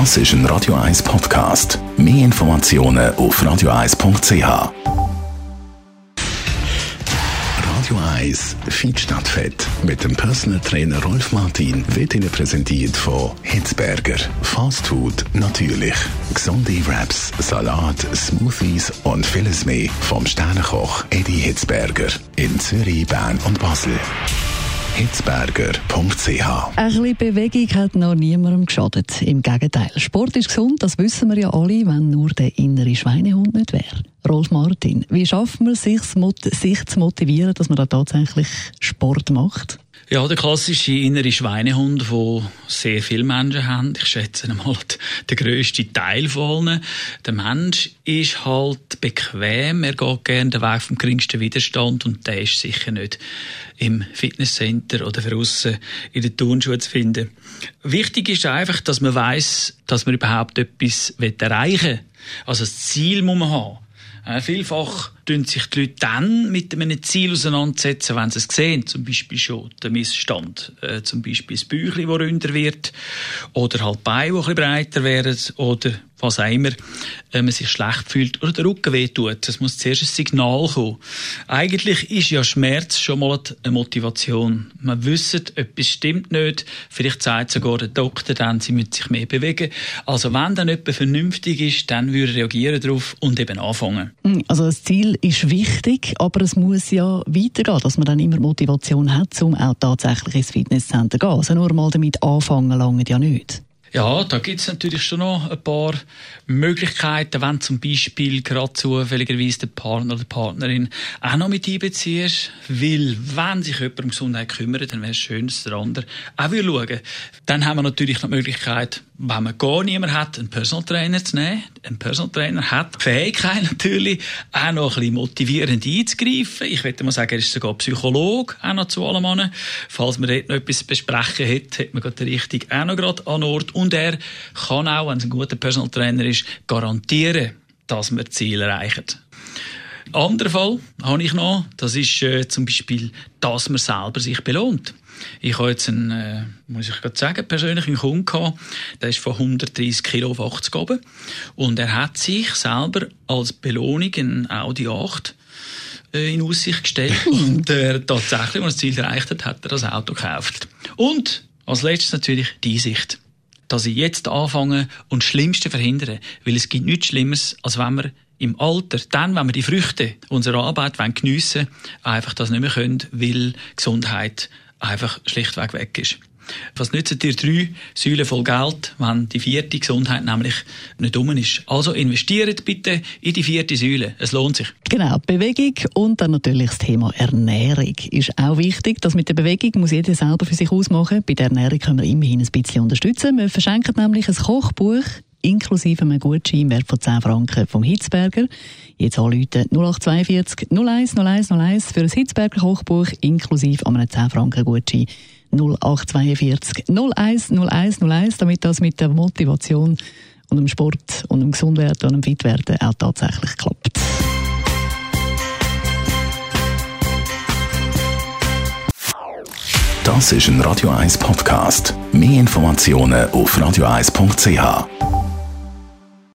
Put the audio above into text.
Das ist ein Radio 1 Podcast. Mehr Informationen auf radio1.ch. Radio 1 Feed Stadtfett mit dem Personal Trainer Rolf Martin wird Ihnen präsentiert von Hitzberger. Fast Food natürlich. Gesunde Wraps, Salat, Smoothies und vieles mehr vom Sternenkoch Eddie Hitzberger in Zürich, Bern und Basel hitzberger.ch. Ein bisschen Bewegung hat noch niemandem geschadet. Im Gegenteil. Sport ist gesund, das wissen wir ja alle, wenn nur der innere Schweinehund nicht wäre. Rolf Martin, wie schafft man sich, sich zu motivieren, dass man da tatsächlich Sport macht? Ja, der klassische innere Schweinehund, wo sehr viele Menschen haben. Ich schätze einmal der grösste Teil von allen. Der Mensch ist halt bequem. Er geht gerne den Weg vom geringsten Widerstand und der ist sicher nicht im Fitnesscenter oder draussen in den Turnschuhen zu finden. Wichtig ist einfach, dass man weiß, dass man überhaupt etwas erreichen will. Also das Ziel muss man haben. Äh, vielfach tun sich die Leute dann mit einem Ziel auseinandersetzen, wenn sie es sehen. Zum Beispiel schon der Missstand. Äh, zum Beispiel das Bäuchlein, das ründer wird. Oder halt die Beine, die ein bisschen breiter werden. Oder was auch immer, äh, man sich schlecht fühlt oder der Rücken wehtut. Es muss zuerst ein Signal kommen. Eigentlich ist ja Schmerz schon mal eine Motivation. Man wüsste, etwas stimmt nicht. Vielleicht sagt sogar der Doktor dann, sie müssen sich mehr bewegen. Also wenn dann etwas vernünftig ist, dann würde er reagieren darauf und eben anfangen. Hm, also das Ziel ist wichtig, aber es muss ja weitergehen, dass man dann immer Motivation hat, um auch tatsächlich ins Fitnesscenter zu gehen. Also nur mal damit anfangen lange ja nicht. Ja, da gibt es natürlich schon noch ein paar Möglichkeiten, wenn zum Beispiel gerade zufälligerweise der Partner oder die Partnerin auch noch mit einbeziehst. Weil, wenn sich jemand um Gesundheit kümmert, dann wäre es schön, dass der andere auch schauen Dann haben wir natürlich noch die Möglichkeit, wenn man gar niemand hat, einen Personal Trainer zu nehmen. Ein Personal Trainer hat die Fähigkeit natürlich, auch noch ein bisschen motivierend einzugreifen. Ich würde mal sagen, er ist sogar Psychologe, auch noch zu allem an. Falls man dort noch etwas besprechen hat, hat man gerade den richtigen auch noch gerade an Ort. Und er kann auch, wenn es ein guter Personal Trainer ist, garantieren, dass man Ziele erreicht. Anderer Fall habe ich noch, das ist äh, zum Beispiel, dass man selber sich belohnt. Ich habe jetzt einen, äh, muss ich gerade sagen, persönlichen Kunden gehabt, der ist von 130 Kilo auf 80 oben und er hat sich selber als Belohnung einen Audi 8 äh, in Aussicht gestellt und äh, tatsächlich, als er das Ziel erreicht hat, hat er das Auto gekauft. Und als letztes natürlich die Sicht dass ich jetzt anfange und das Schlimmste verhindere. Weil es gibt nichts Schlimmeres, als wenn wir im Alter, dann, wenn wir die Früchte unserer Arbeit geniessen wollen, einfach das nicht mehr können, weil Gesundheit einfach schlichtweg weg ist. Was nützen dir drei Säulen voll Geld, wenn die vierte Gesundheit nämlich nicht um ist? Also investiert bitte in die vierte Säule. Es lohnt sich. Genau, Bewegung und dann natürlich das Thema Ernährung ist auch wichtig. Das mit der Bewegung muss jeder selber für sich ausmachen. Bei der Ernährung können wir immerhin ein bisschen unterstützen. Wir verschenken nämlich ein Kochbuch inklusive einem Gutschein wert von 10 Franken vom Hitzberger. Jetzt anrufen 0842 01 01 01 für ein Hitzberger Kochbuch inklusive einem 10 Franken Gutschein 0842 01 01 01, damit das mit der Motivation und dem Sport und dem Gesundwerden und dem Fitwerden auch tatsächlich klappt. Das ist ein Radio 1 Podcast. Mehr Informationen auf radio1.ch.